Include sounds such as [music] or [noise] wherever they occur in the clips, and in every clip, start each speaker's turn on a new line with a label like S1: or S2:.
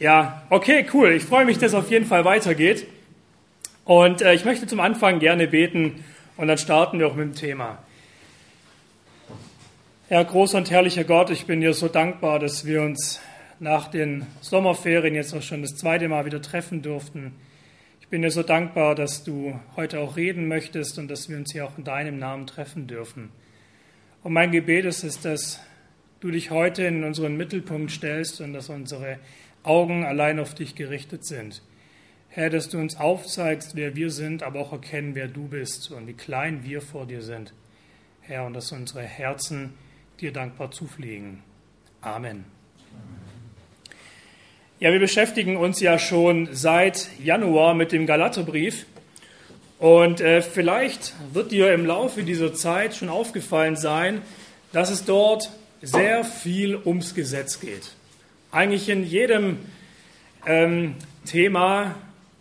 S1: Ja, okay, cool. Ich freue mich, dass es auf jeden Fall weitergeht. Und äh, ich möchte zum Anfang gerne beten und dann starten wir auch mit dem Thema. Ja, großer und herrlicher Gott, ich bin dir so dankbar, dass wir uns nach den Sommerferien jetzt auch schon das zweite Mal wieder treffen durften. Ich bin dir so dankbar, dass du heute auch reden möchtest und dass wir uns hier auch in deinem Namen treffen dürfen. Und mein Gebet ist es, dass du dich heute in unseren Mittelpunkt stellst und dass unsere Augen allein auf dich gerichtet sind. Herr, dass du uns aufzeigst, wer wir sind, aber auch erkennen, wer du bist und wie klein wir vor dir sind. Herr, und dass unsere Herzen dir dankbar zufliegen. Amen. Ja, wir beschäftigen uns ja schon seit Januar mit dem Galaterbrief. Und äh, vielleicht wird dir im Laufe dieser Zeit schon aufgefallen sein, dass es dort sehr viel ums Gesetz geht. Eigentlich in jedem ähm, Thema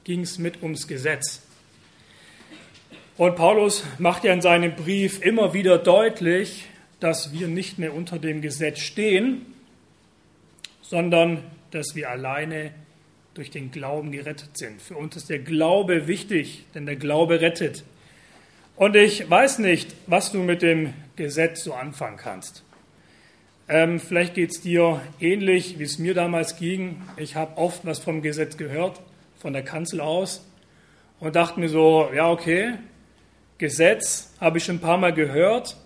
S1: ging es mit ums Gesetz. Und Paulus macht ja in seinem Brief immer wieder deutlich, dass wir nicht mehr unter dem Gesetz stehen, sondern dass wir alleine durch den Glauben gerettet sind. Für uns ist der Glaube wichtig, denn der Glaube rettet. Und ich weiß nicht, was du mit dem Gesetz so anfangen kannst. Ähm, vielleicht geht es dir ähnlich, wie es mir damals ging. Ich habe oft was vom Gesetz gehört, von der Kanzel aus, und dachte mir so, ja, okay, Gesetz habe ich schon ein paar Mal gehört,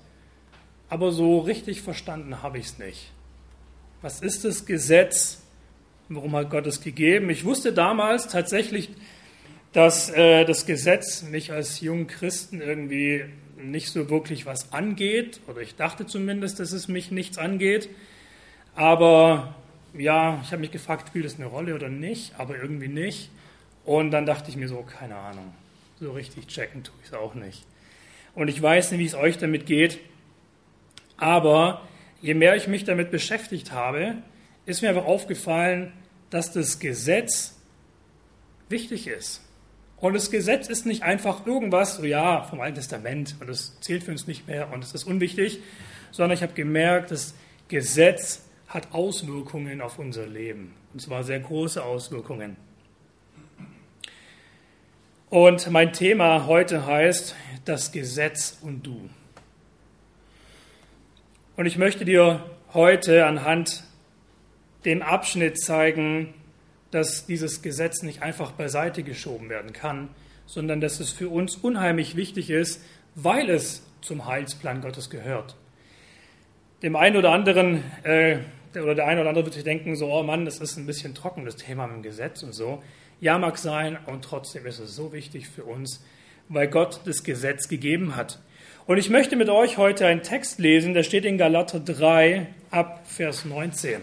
S1: aber so richtig verstanden habe ich es nicht. Was ist das Gesetz? Warum hat Gott es gegeben? Ich wusste damals tatsächlich, dass äh, das Gesetz mich als jungen Christen irgendwie nicht so wirklich was angeht, oder ich dachte zumindest, dass es mich nichts angeht. Aber ja, ich habe mich gefragt, spielt es eine Rolle oder nicht, aber irgendwie nicht. Und dann dachte ich mir so, keine Ahnung, so richtig checken tue ich es auch nicht. Und ich weiß nicht, wie es euch damit geht, aber je mehr ich mich damit beschäftigt habe, ist mir einfach aufgefallen, dass das Gesetz wichtig ist. Und das Gesetz ist nicht einfach irgendwas, so ja, vom Alten Testament und das zählt für uns nicht mehr und es ist unwichtig, sondern ich habe gemerkt, das Gesetz hat Auswirkungen auf unser Leben. Und zwar sehr große Auswirkungen. Und mein Thema heute heißt das Gesetz und du. Und ich möchte dir heute anhand dem Abschnitt zeigen, dass dieses Gesetz nicht einfach beiseite geschoben werden kann, sondern dass es für uns unheimlich wichtig ist, weil es zum Heilsplan Gottes gehört. Dem einen oder anderen äh, oder der eine oder andere wird sich denken, so, oh Mann, das ist ein bisschen trocken, das Thema mit dem Gesetz und so. Ja, mag sein, und trotzdem ist es so wichtig für uns, weil Gott das Gesetz gegeben hat. Und ich möchte mit euch heute einen Text lesen, der steht in Galater 3 ab Vers 19.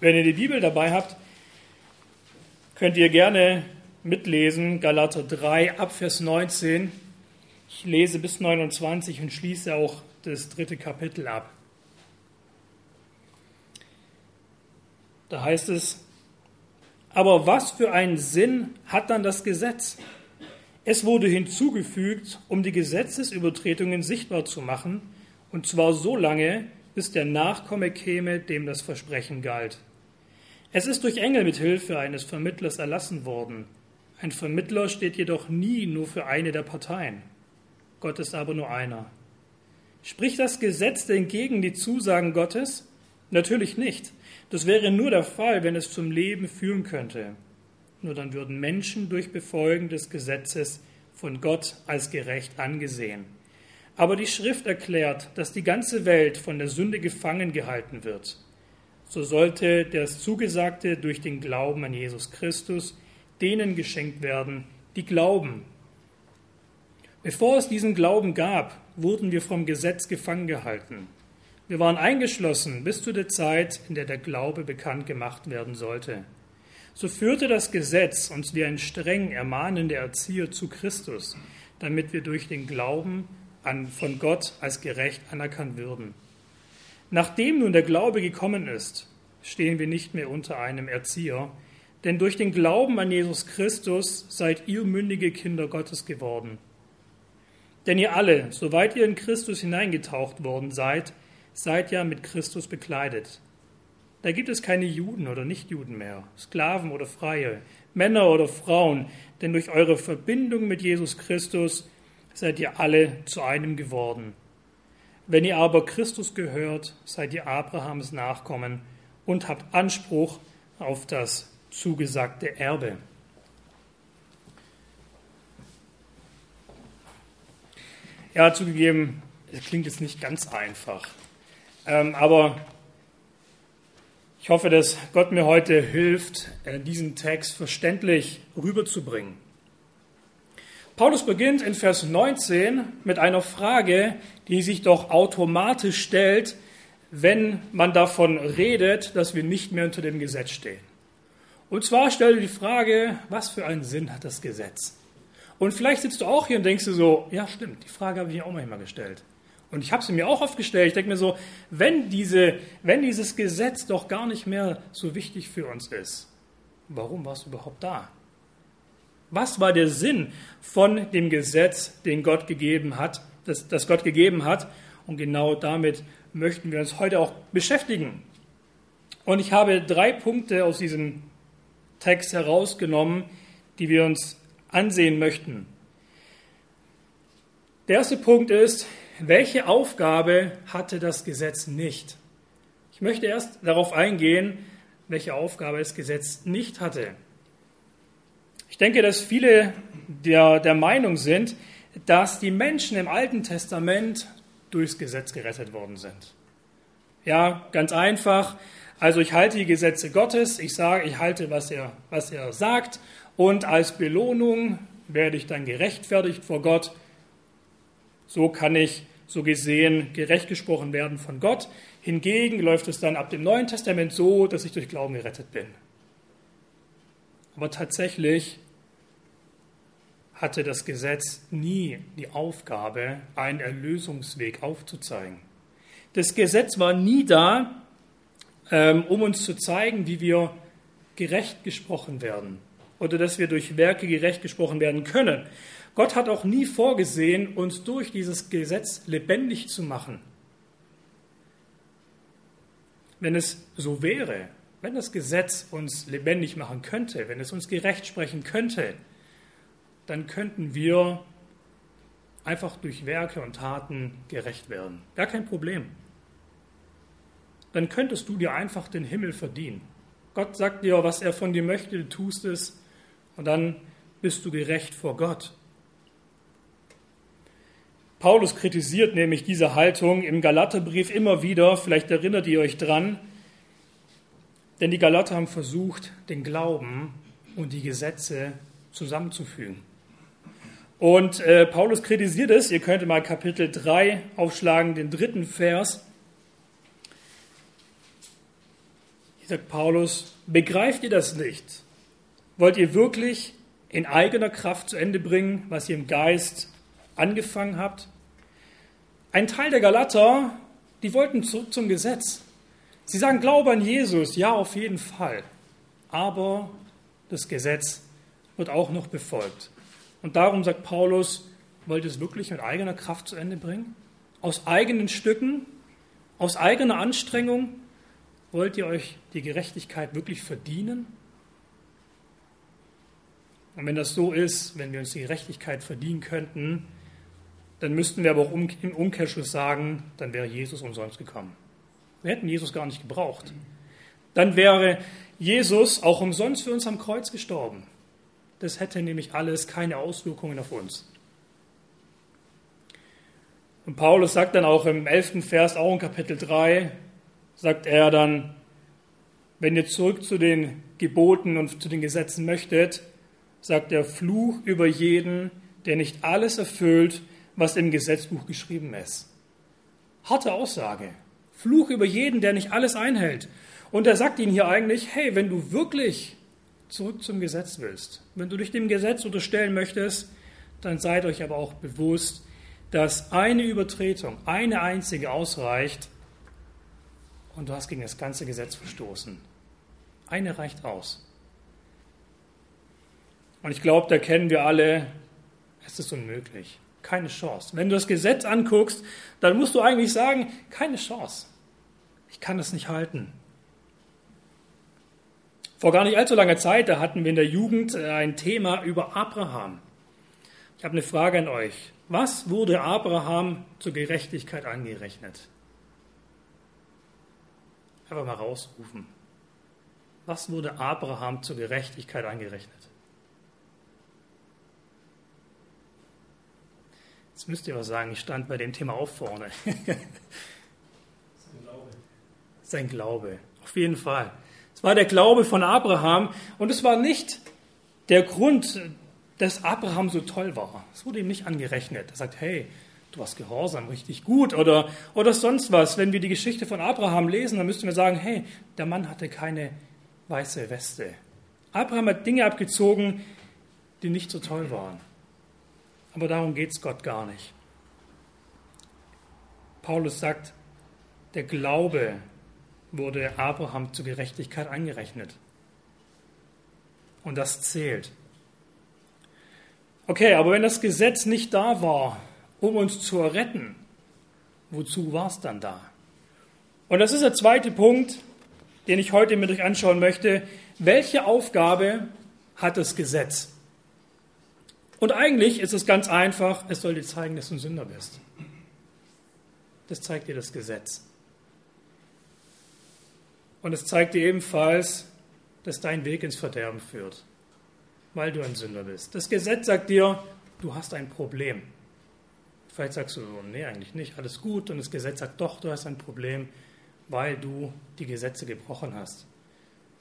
S1: Wenn ihr die Bibel dabei habt, könnt ihr gerne mitlesen, Galater 3 ab Vers 19. Ich lese bis 29 und schließe auch das dritte Kapitel ab. Da heißt es, aber was für einen Sinn hat dann das Gesetz? Es wurde hinzugefügt, um die Gesetzesübertretungen sichtbar zu machen, und zwar so lange, bis der Nachkomme käme, dem das Versprechen galt. Es ist durch Engel mit Hilfe eines Vermittlers erlassen worden. Ein Vermittler steht jedoch nie nur für eine der Parteien. Gott ist aber nur einer. Spricht das Gesetz denn gegen die Zusagen Gottes? Natürlich nicht. Das wäre nur der Fall, wenn es zum Leben führen könnte. Nur dann würden Menschen durch Befolgen des Gesetzes von Gott als gerecht angesehen. Aber die Schrift erklärt, dass die ganze Welt von der Sünde gefangen gehalten wird so sollte das Zugesagte durch den Glauben an Jesus Christus denen geschenkt werden, die glauben. Bevor es diesen Glauben gab, wurden wir vom Gesetz gefangen gehalten. Wir waren eingeschlossen bis zu der Zeit, in der der Glaube bekannt gemacht werden sollte. So führte das Gesetz uns wie ein streng ermahnender Erzieher zu Christus, damit wir durch den Glauben an, von Gott als gerecht anerkannt würden. Nachdem nun der Glaube gekommen ist, stehen wir nicht mehr unter einem Erzieher, denn durch den Glauben an Jesus Christus seid ihr mündige Kinder Gottes geworden. Denn ihr alle, soweit ihr in Christus hineingetaucht worden seid, seid ja mit Christus bekleidet. Da gibt es keine Juden oder Nichtjuden mehr, Sklaven oder Freie, Männer oder Frauen, denn durch eure Verbindung mit Jesus Christus seid ihr alle zu einem geworden. Wenn ihr aber Christus gehört, seid ihr Abrahams Nachkommen und habt Anspruch auf das zugesagte Erbe. Ja, zugegeben, es klingt jetzt nicht ganz einfach. Ähm, aber ich hoffe, dass Gott mir heute hilft, äh, diesen Text verständlich rüberzubringen. Paulus beginnt in Vers 19 mit einer Frage, die sich doch automatisch stellt, wenn man davon redet, dass wir nicht mehr unter dem Gesetz stehen. Und zwar stellt er die Frage, was für einen Sinn hat das Gesetz? Und vielleicht sitzt du auch hier und denkst du so, ja stimmt, die Frage habe ich mir auch manchmal gestellt. Und ich habe sie mir auch oft gestellt. Ich denke mir so, wenn, diese, wenn dieses Gesetz doch gar nicht mehr so wichtig für uns ist, warum warst du überhaupt da? Was war der Sinn von dem Gesetz, den Gott gegeben hat, das, das Gott gegeben hat? Und genau damit möchten wir uns heute auch beschäftigen. Und ich habe drei Punkte aus diesem Text herausgenommen, die wir uns ansehen möchten. Der erste Punkt ist, welche Aufgabe hatte das Gesetz nicht? Ich möchte erst darauf eingehen, welche Aufgabe das Gesetz nicht hatte. Ich denke, dass viele der, der Meinung sind, dass die Menschen im Alten Testament durchs Gesetz gerettet worden sind. Ja, ganz einfach. Also ich halte die Gesetze Gottes, ich sage, ich halte, was er, was er sagt und als Belohnung werde ich dann gerechtfertigt vor Gott. So kann ich so gesehen gerecht gesprochen werden von Gott. Hingegen läuft es dann ab dem Neuen Testament so, dass ich durch Glauben gerettet bin. Aber tatsächlich hatte das Gesetz nie die Aufgabe, einen Erlösungsweg aufzuzeigen. Das Gesetz war nie da, ähm, um uns zu zeigen, wie wir gerecht gesprochen werden oder dass wir durch Werke gerecht gesprochen werden können. Gott hat auch nie vorgesehen, uns durch dieses Gesetz lebendig zu machen. Wenn es so wäre, wenn das Gesetz uns lebendig machen könnte, wenn es uns gerecht sprechen könnte, dann könnten wir einfach durch Werke und Taten gerecht werden. Gar kein Problem. Dann könntest du dir einfach den Himmel verdienen. Gott sagt dir, was er von dir möchte, du tust es und dann bist du gerecht vor Gott. Paulus kritisiert nämlich diese Haltung im Galaterbrief immer wieder, vielleicht erinnert ihr euch dran, denn die Galater haben versucht, den Glauben und die Gesetze zusammenzufügen. Und äh, Paulus kritisiert es, ihr könnt mal Kapitel 3 aufschlagen, den dritten Vers. Hier sagt Paulus, begreift ihr das nicht? Wollt ihr wirklich in eigener Kraft zu Ende bringen, was ihr im Geist angefangen habt? Ein Teil der Galater, die wollten zurück zum Gesetz. Sie sagen, Glaube an Jesus, ja, auf jeden Fall. Aber das Gesetz wird auch noch befolgt. Und darum sagt Paulus, wollt ihr es wirklich mit eigener Kraft zu Ende bringen? Aus eigenen Stücken? Aus eigener Anstrengung? Wollt ihr euch die Gerechtigkeit wirklich verdienen? Und wenn das so ist, wenn wir uns die Gerechtigkeit verdienen könnten, dann müssten wir aber auch im Umkehrschluss sagen, dann wäre Jesus umsonst gekommen. Wir hätten Jesus gar nicht gebraucht. Dann wäre Jesus auch umsonst für uns am Kreuz gestorben. Das hätte nämlich alles keine Auswirkungen auf uns. Und Paulus sagt dann auch im 11. Vers, auch in Kapitel 3, sagt er dann, wenn ihr zurück zu den Geboten und zu den Gesetzen möchtet, sagt der Fluch über jeden, der nicht alles erfüllt, was im Gesetzbuch geschrieben ist. Harte Aussage. Fluch über jeden, der nicht alles einhält. Und er sagt ihnen hier eigentlich, hey, wenn du wirklich zurück zum Gesetz willst, wenn du dich dem Gesetz unterstellen möchtest, dann seid euch aber auch bewusst, dass eine Übertretung, eine einzige ausreicht und du hast gegen das ganze Gesetz verstoßen. Eine reicht aus. Und ich glaube, da kennen wir alle, es ist unmöglich. Keine Chance. Wenn du das Gesetz anguckst, dann musst du eigentlich sagen, keine Chance. Ich kann das nicht halten. Vor gar nicht allzu langer Zeit, da hatten wir in der Jugend äh, ein Thema über Abraham. Ich habe eine Frage an euch. Was wurde Abraham zur Gerechtigkeit angerechnet? Einfach mal rausrufen. Was wurde Abraham zur Gerechtigkeit angerechnet? Jetzt müsst ihr was sagen, ich stand bei dem Thema auch vorne. [laughs] Sein
S2: Glaube.
S1: Sein Glaube, auf jeden Fall. Es war der Glaube von Abraham und es war nicht der Grund, dass Abraham so toll war. Es wurde ihm nicht angerechnet. Er sagt, hey, du warst gehorsam, richtig gut oder, oder sonst was. Wenn wir die Geschichte von Abraham lesen, dann müssten wir sagen, hey, der Mann hatte keine weiße Weste. Abraham hat Dinge abgezogen, die nicht so toll waren. Aber darum geht es Gott gar nicht. Paulus sagt, der Glaube wurde Abraham zur Gerechtigkeit angerechnet. Und das zählt. Okay, aber wenn das Gesetz nicht da war, um uns zu retten, wozu war es dann da? Und das ist der zweite Punkt, den ich heute mit euch anschauen möchte. Welche Aufgabe hat das Gesetz? Und eigentlich ist es ganz einfach, es soll dir zeigen, dass du ein Sünder bist. Das zeigt dir das Gesetz. Und es zeigt dir ebenfalls, dass dein Weg ins Verderben führt, weil du ein Sünder bist. Das Gesetz sagt dir, du hast ein Problem. Vielleicht sagst du, nee, eigentlich nicht, alles gut. Und das Gesetz sagt, doch, du hast ein Problem, weil du die Gesetze gebrochen hast.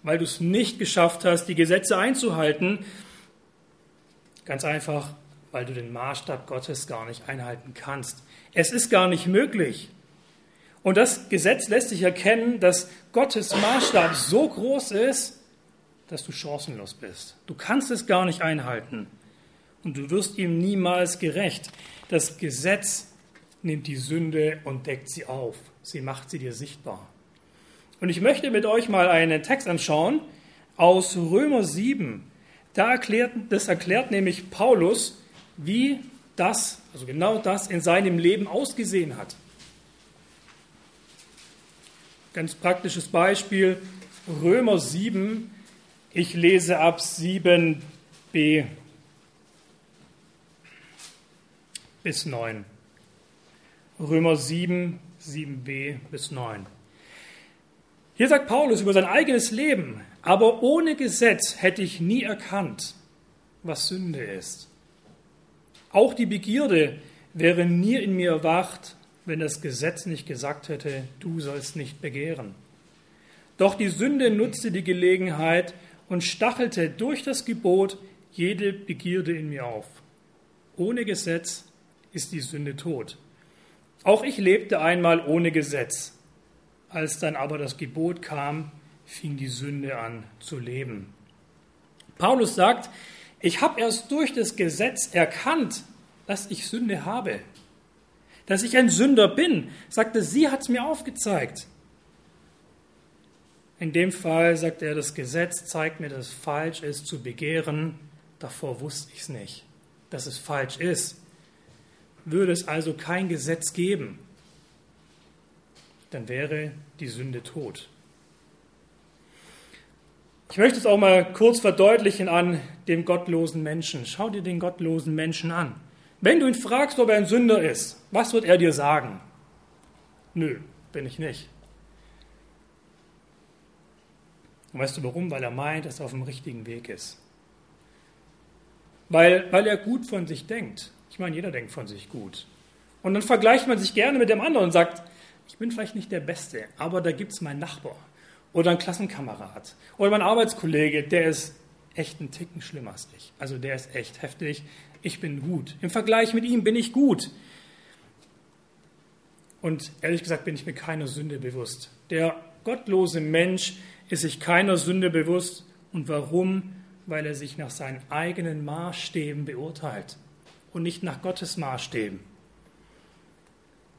S1: Weil du es nicht geschafft hast, die Gesetze einzuhalten. Ganz einfach, weil du den Maßstab Gottes gar nicht einhalten kannst. Es ist gar nicht möglich. Und das Gesetz lässt sich erkennen, dass Gottes Maßstab so groß ist, dass du chancenlos bist. Du kannst es gar nicht einhalten. Und du wirst ihm niemals gerecht. Das Gesetz nimmt die Sünde und deckt sie auf. Sie macht sie dir sichtbar. Und ich möchte mit euch mal einen Text anschauen aus Römer 7. Da erklärt, das erklärt nämlich Paulus, wie das, also genau das in seinem Leben ausgesehen hat. Ganz praktisches Beispiel, Römer 7, ich lese ab 7b bis 9. Römer 7, 7b bis 9. Hier sagt Paulus über sein eigenes Leben, aber ohne Gesetz hätte ich nie erkannt, was Sünde ist. Auch die Begierde wäre nie in mir erwacht, wenn das Gesetz nicht gesagt hätte, du sollst nicht begehren. Doch die Sünde nutzte die Gelegenheit und stachelte durch das Gebot jede Begierde in mir auf. Ohne Gesetz ist die Sünde tot. Auch ich lebte einmal ohne Gesetz. Als dann aber das Gebot kam, fing die Sünde an zu leben. Paulus sagt, ich habe erst durch das Gesetz erkannt, dass ich Sünde habe. Dass ich ein Sünder bin, sagte, sie hat es mir aufgezeigt. In dem Fall sagt er, das Gesetz zeigt mir, dass es falsch ist zu begehren. Davor wusste ich es nicht, dass es falsch ist. Würde es also kein Gesetz geben, dann wäre die Sünde tot. Ich möchte es auch mal kurz verdeutlichen an dem gottlosen Menschen. Schau dir den gottlosen Menschen an. Wenn du ihn fragst, ob er ein Sünder ist, was wird er dir sagen? Nö, bin ich nicht. Und weißt du warum? Weil er meint, dass er auf dem richtigen Weg ist. Weil, weil er gut von sich denkt. Ich meine, jeder denkt von sich gut. Und dann vergleicht man sich gerne mit dem anderen und sagt, ich bin vielleicht nicht der Beste, aber da gibt es meinen Nachbar oder einen Klassenkamerad oder mein Arbeitskollege, der ist echt einen Ticken schlimmer als ich. Also der ist echt heftig. Ich bin gut. Im Vergleich mit ihm bin ich gut. Und ehrlich gesagt bin ich mir keiner Sünde bewusst. Der gottlose Mensch ist sich keiner Sünde bewusst. Und warum? Weil er sich nach seinen eigenen Maßstäben beurteilt und nicht nach Gottes Maßstäben.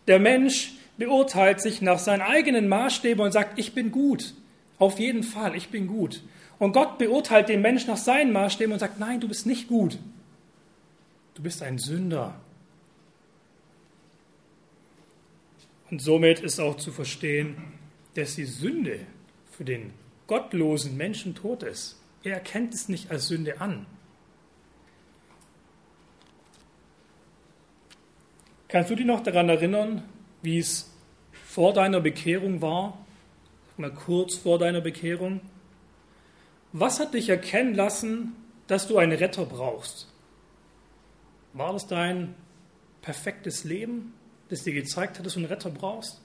S1: Der Mensch beurteilt sich nach seinen eigenen Maßstäben und sagt, ich bin gut. Auf jeden Fall, ich bin gut. Und Gott beurteilt den Mensch nach seinen Maßstäben und sagt, nein, du bist nicht gut. Du bist ein Sünder. Und somit ist auch zu verstehen, dass die Sünde für den gottlosen Menschen tot ist. Er erkennt es nicht als Sünde an. Kannst du dich noch daran erinnern, wie es vor deiner Bekehrung war? Mal kurz vor deiner Bekehrung. Was hat dich erkennen lassen, dass du einen Retter brauchst? War das dein perfektes Leben, das dir gezeigt hat, dass du einen Retter brauchst?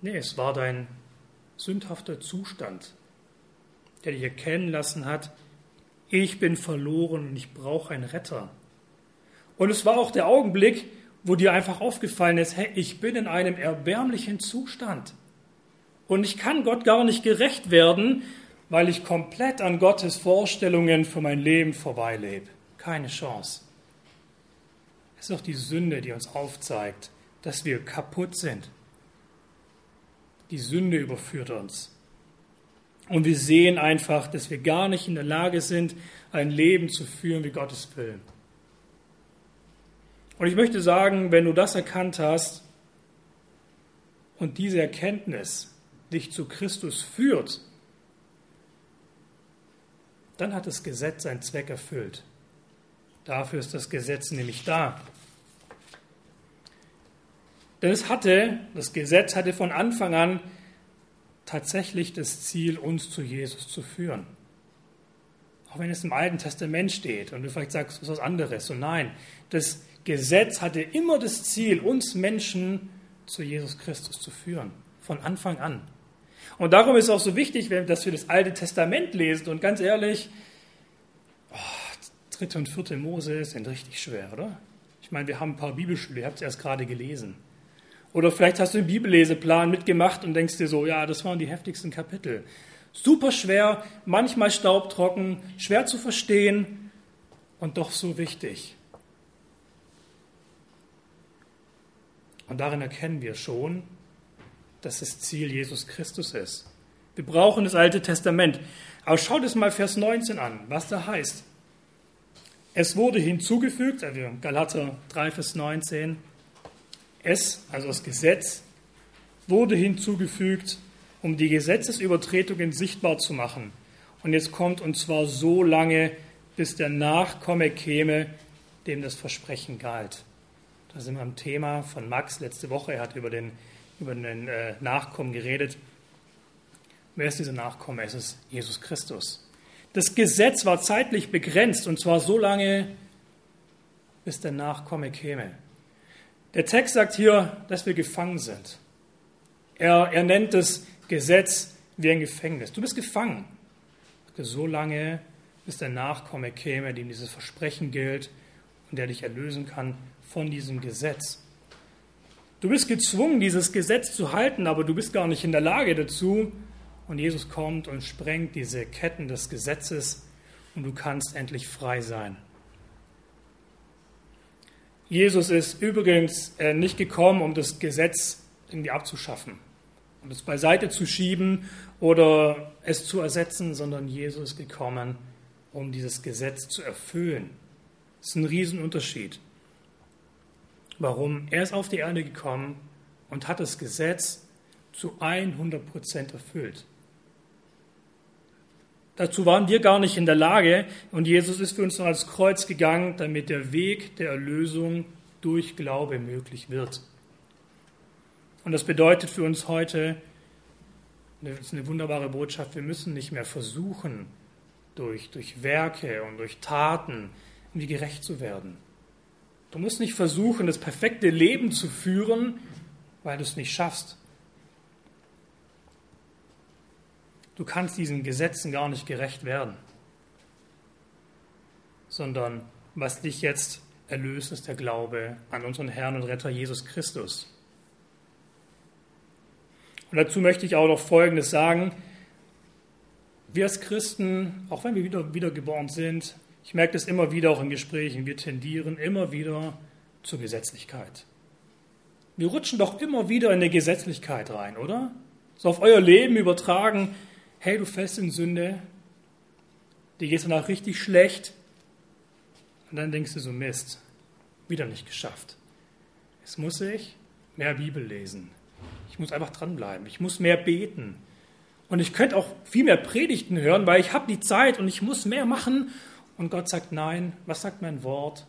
S1: Nee, es war dein sündhafter Zustand, der dich erkennen lassen hat, ich bin verloren und ich brauche einen Retter. Und es war auch der Augenblick, wo dir einfach aufgefallen ist, hey, ich bin in einem erbärmlichen Zustand. Und ich kann Gott gar nicht gerecht werden, weil ich komplett an Gottes Vorstellungen für mein Leben vorbeilebe. Keine Chance. Es ist doch die Sünde, die uns aufzeigt, dass wir kaputt sind. Die Sünde überführt uns. Und wir sehen einfach, dass wir gar nicht in der Lage sind, ein Leben zu führen, wie Gottes will. Und ich möchte sagen, wenn du das erkannt hast und diese Erkenntnis dich zu Christus führt, dann hat das Gesetz seinen Zweck erfüllt. Dafür ist das Gesetz nämlich da. Denn es hatte, das Gesetz hatte von Anfang an tatsächlich das Ziel, uns zu Jesus zu führen. Auch wenn es im Alten Testament steht und du vielleicht sagst, was anderes. Und nein, das Gesetz hatte immer das Ziel, uns Menschen zu Jesus Christus zu führen. Von Anfang an. Und darum ist es auch so wichtig, dass wir das Alte Testament lesen. Und ganz ehrlich, oh, dritte und vierte Mose sind richtig schwer, oder? Ich meine, wir haben ein paar Bibelschüler, ihr habt es erst gerade gelesen. Oder vielleicht hast du einen Bibelleseplan mitgemacht und denkst dir so, ja, das waren die heftigsten Kapitel. Super schwer, manchmal staubtrocken, schwer zu verstehen und doch so wichtig. Und darin erkennen wir schon, dass das Ziel Jesus Christus ist. Wir brauchen das Alte Testament. Aber schaut es mal Vers 19 an, was da heißt. Es wurde hinzugefügt, also Galater 3, Vers 19, es, also das Gesetz, wurde hinzugefügt, um die Gesetzesübertretungen sichtbar zu machen. Und jetzt kommt, und zwar so lange, bis der Nachkomme käme, dem das Versprechen galt. Da sind wir am Thema von Max letzte Woche. Er hat über den, über den äh, Nachkommen geredet. Wer ist dieser Nachkomme? Es ist Jesus Christus. Das Gesetz war zeitlich begrenzt und zwar so lange, bis der Nachkomme käme. Der Text sagt hier, dass wir gefangen sind. Er, er nennt das Gesetz wie ein Gefängnis. Du bist gefangen. So lange, bis der Nachkomme käme, dem dieses Versprechen gilt und der dich erlösen kann von diesem Gesetz. Du bist gezwungen, dieses Gesetz zu halten, aber du bist gar nicht in der Lage dazu. Und Jesus kommt und sprengt diese Ketten des Gesetzes und du kannst endlich frei sein. Jesus ist übrigens äh, nicht gekommen, um das Gesetz irgendwie abzuschaffen, um es beiseite zu schieben oder es zu ersetzen, sondern Jesus ist gekommen, um dieses Gesetz zu erfüllen. Das ist ein Riesenunterschied. Warum? Er ist auf die Erde gekommen und hat das Gesetz zu 100 Prozent erfüllt. Dazu waren wir gar nicht in der Lage und Jesus ist für uns noch ans Kreuz gegangen, damit der Weg der Erlösung durch Glaube möglich wird. Und das bedeutet für uns heute, das ist eine wunderbare Botschaft, wir müssen nicht mehr versuchen, durch, durch Werke und durch Taten irgendwie gerecht zu werden. Du musst nicht versuchen, das perfekte Leben zu führen, weil du es nicht schaffst. Du kannst diesen Gesetzen gar nicht gerecht werden, sondern was dich jetzt erlöst, ist der Glaube an unseren Herrn und Retter Jesus Christus. Und dazu möchte ich auch noch Folgendes sagen. Wir als Christen, auch wenn wir wieder, wiedergeboren sind, ich merke das immer wieder auch in Gesprächen. Wir tendieren immer wieder zur Gesetzlichkeit. Wir rutschen doch immer wieder in eine Gesetzlichkeit rein, oder? So auf euer Leben übertragen. Hey, du fällst in Sünde. Dir geht es danach richtig schlecht. Und dann denkst du so, Mist, wieder nicht geschafft. Jetzt muss ich mehr Bibel lesen. Ich muss einfach dranbleiben. Ich muss mehr beten. Und ich könnte auch viel mehr Predigten hören, weil ich habe die Zeit und ich muss mehr machen. Und Gott sagt nein. Was sagt mein Wort?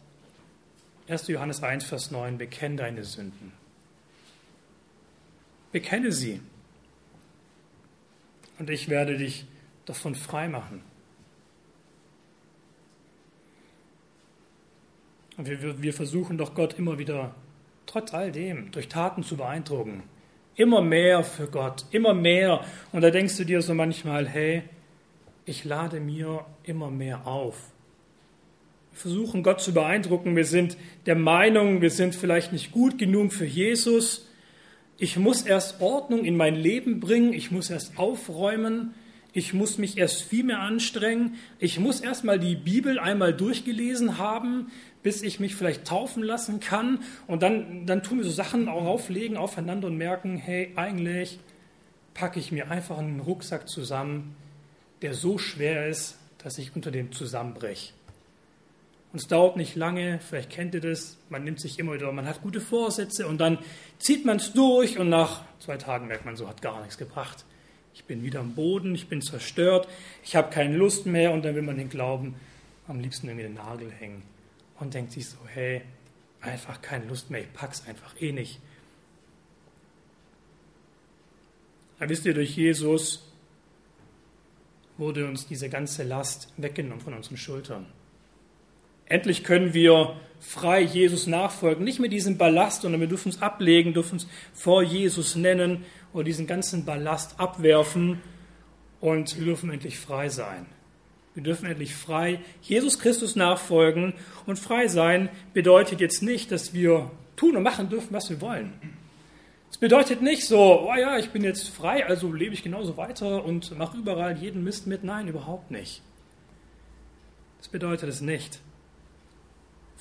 S1: 1. Johannes 1, Vers 9. Bekenn deine Sünden. Bekenne sie. Und ich werde dich davon frei machen. Und wir, wir versuchen doch Gott immer wieder, trotz all dem, durch Taten zu beeindrucken. Immer mehr für Gott, immer mehr. Und da denkst du dir so manchmal, hey, ich lade mir immer mehr auf. Versuchen Gott zu beeindrucken. Wir sind der Meinung, wir sind vielleicht nicht gut genug für Jesus. Ich muss erst Ordnung in mein Leben bringen. Ich muss erst aufräumen. Ich muss mich erst viel mehr anstrengen. Ich muss erst mal die Bibel einmal durchgelesen haben, bis ich mich vielleicht taufen lassen kann. Und dann, dann tun wir so Sachen auch auflegen aufeinander und merken, hey, eigentlich packe ich mir einfach einen Rucksack zusammen, der so schwer ist, dass ich unter dem zusammenbreche. Und es dauert nicht lange, vielleicht kennt ihr das, man nimmt sich immer wieder, man hat gute Vorsätze und dann zieht man es durch und nach zwei Tagen merkt man, so hat gar nichts gebracht. Ich bin wieder am Boden, ich bin zerstört, ich habe keine Lust mehr und dann will man den Glauben am liebsten irgendwie den Nagel hängen und denkt sich so, hey, einfach keine Lust mehr, ich pack's einfach eh nicht. Aber wisst ihr, durch Jesus wurde uns diese ganze Last weggenommen von unseren Schultern. Endlich können wir frei Jesus nachfolgen, nicht mit diesem Ballast, sondern wir dürfen uns ablegen, dürfen uns vor Jesus nennen oder diesen ganzen Ballast abwerfen und wir dürfen endlich frei sein. Wir dürfen endlich frei Jesus Christus nachfolgen. Und frei sein bedeutet jetzt nicht, dass wir tun und machen dürfen, was wir wollen. Es bedeutet nicht so, oh ja, ich bin jetzt frei, also lebe ich genauso weiter und mache überall jeden Mist mit. Nein, überhaupt nicht. Das bedeutet es nicht.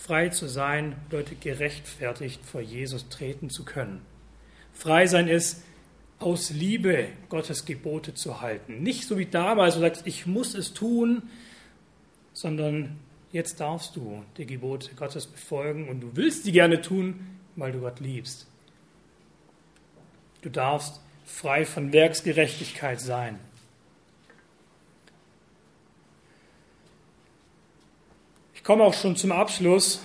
S1: Frei zu sein bedeutet gerechtfertigt vor Jesus treten zu können. Frei sein ist, aus Liebe Gottes Gebote zu halten. Nicht so wie damals, du sagst, ich muss es tun, sondern jetzt darfst du die Gebote Gottes befolgen und du willst sie gerne tun, weil du Gott liebst. Du darfst frei von Werksgerechtigkeit sein. Ich komme auch schon zum Abschluss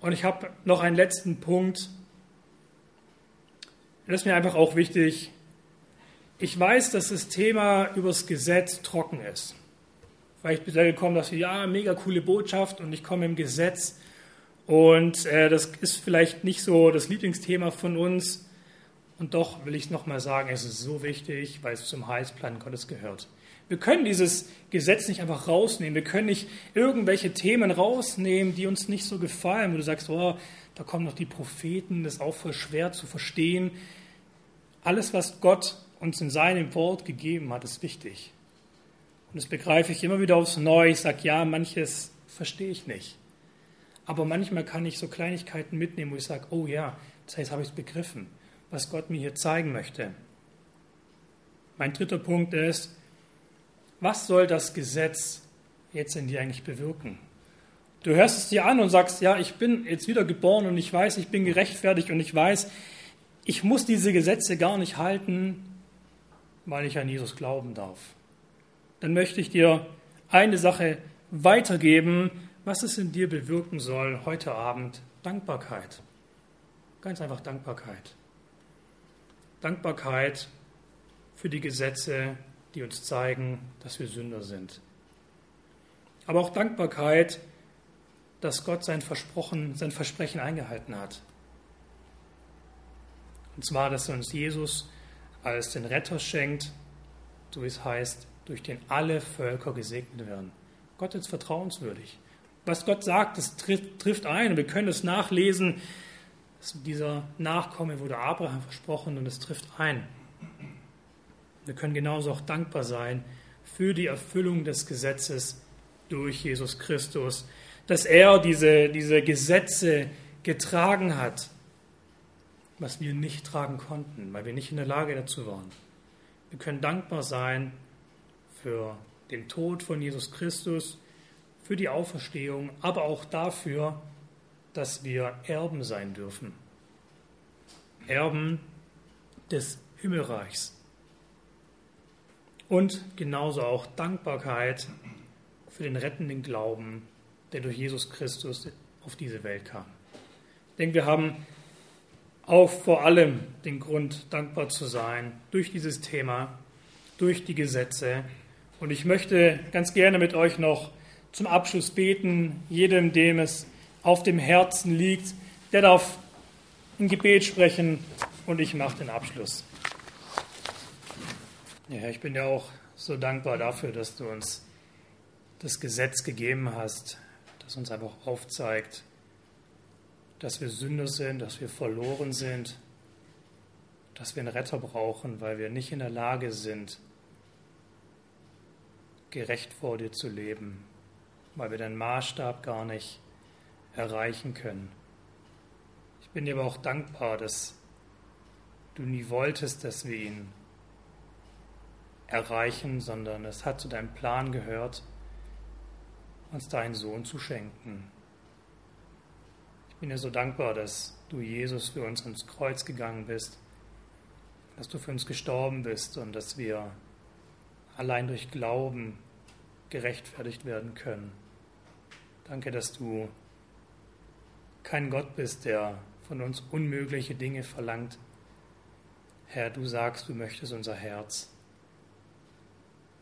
S1: und ich habe noch einen letzten Punkt, das ist mir einfach auch wichtig. Ich weiß, dass das Thema übers Gesetz trocken ist. Vielleicht bisher gekommen, dass ja, mega coole Botschaft und ich komme im Gesetz. Und äh, das ist vielleicht nicht so das Lieblingsthema von uns. Und doch will ich es nochmal sagen, es ist so wichtig, weil es zum Heilsplan Gottes gehört. Wir können dieses Gesetz nicht einfach rausnehmen. Wir können nicht irgendwelche Themen rausnehmen, die uns nicht so gefallen, wo du sagst, oh, da kommen noch die Propheten, das ist auch voll schwer zu verstehen. Alles, was Gott uns in seinem Wort gegeben hat, ist wichtig. Und das begreife ich immer wieder aufs Neue. Ich sage, ja, manches verstehe ich nicht. Aber manchmal kann ich so Kleinigkeiten mitnehmen, wo ich sage, oh ja, das heißt, habe ich es begriffen, was Gott mir hier zeigen möchte. Mein dritter Punkt ist, was soll das Gesetz jetzt in dir eigentlich bewirken? Du hörst es dir an und sagst, ja, ich bin jetzt wieder geboren und ich weiß, ich bin gerechtfertigt und ich weiß, ich muss diese Gesetze gar nicht halten, weil ich an Jesus glauben darf. Dann möchte ich dir eine Sache weitergeben, was es in dir bewirken soll heute Abend. Dankbarkeit. Ganz einfach Dankbarkeit. Dankbarkeit für die Gesetze, die uns zeigen, dass wir Sünder sind. Aber auch Dankbarkeit dass Gott sein, Versprochen, sein Versprechen eingehalten hat. Und zwar, dass er uns Jesus als den Retter schenkt, so wie es heißt, durch den alle Völker gesegnet werden. Gott ist vertrauenswürdig. Was Gott sagt, das trifft, ein. Wir können es nachlesen. Dieser Nachkomme wurde Abraham versprochen und es trifft ein. Wir können genauso auch dankbar sein für die Erfüllung des Gesetzes durch Jesus Christus, dass er diese, diese Gesetze getragen hat, was wir nicht tragen konnten, weil wir nicht in der Lage dazu waren. Wir können dankbar sein für den Tod von Jesus Christus, für die Auferstehung, aber auch dafür, dass wir Erben sein dürfen. Erben des Himmelreichs. Und genauso auch Dankbarkeit für den rettenden Glauben, der durch Jesus Christus auf diese Welt kam. Ich denke, wir haben auch vor allem den Grund, dankbar zu sein durch dieses Thema, durch die Gesetze. Und ich möchte ganz gerne mit euch noch zum Abschluss beten, jedem, dem es auf dem Herzen liegt, der darf ein Gebet sprechen und ich mache den Abschluss. Ja, ich bin ja auch so dankbar dafür, dass du uns das Gesetz gegeben hast, das uns einfach aufzeigt, dass wir Sünder sind, dass wir verloren sind, dass wir einen Retter brauchen, weil wir nicht in der Lage sind, gerecht vor dir zu leben, weil wir deinen Maßstab gar nicht erreichen können. Ich bin dir aber auch dankbar, dass du nie wolltest, dass wir ihn erreichen, sondern es hat zu deinem Plan gehört, uns deinen Sohn zu schenken. Ich bin dir so dankbar, dass du Jesus für uns ins Kreuz gegangen bist, dass du für uns gestorben bist und dass wir allein durch Glauben gerechtfertigt werden können. Danke, dass du kein Gott bist, der von uns unmögliche Dinge verlangt. Herr, du sagst, du möchtest unser Herz.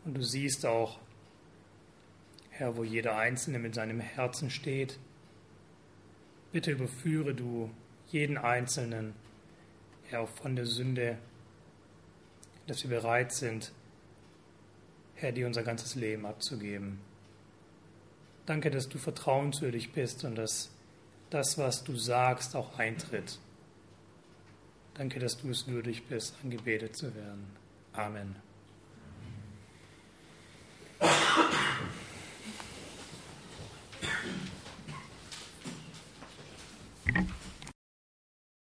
S1: Und du siehst auch, Herr, wo jeder Einzelne mit seinem Herzen steht. Bitte überführe du jeden Einzelnen, Herr, auch von der Sünde, dass wir bereit sind, Herr, dir unser ganzes Leben abzugeben. Danke, dass du vertrauenswürdig bist und dass das, was du sagst, auch eintritt. Danke, dass du es würdig bist, angebetet zu werden. Amen. Ha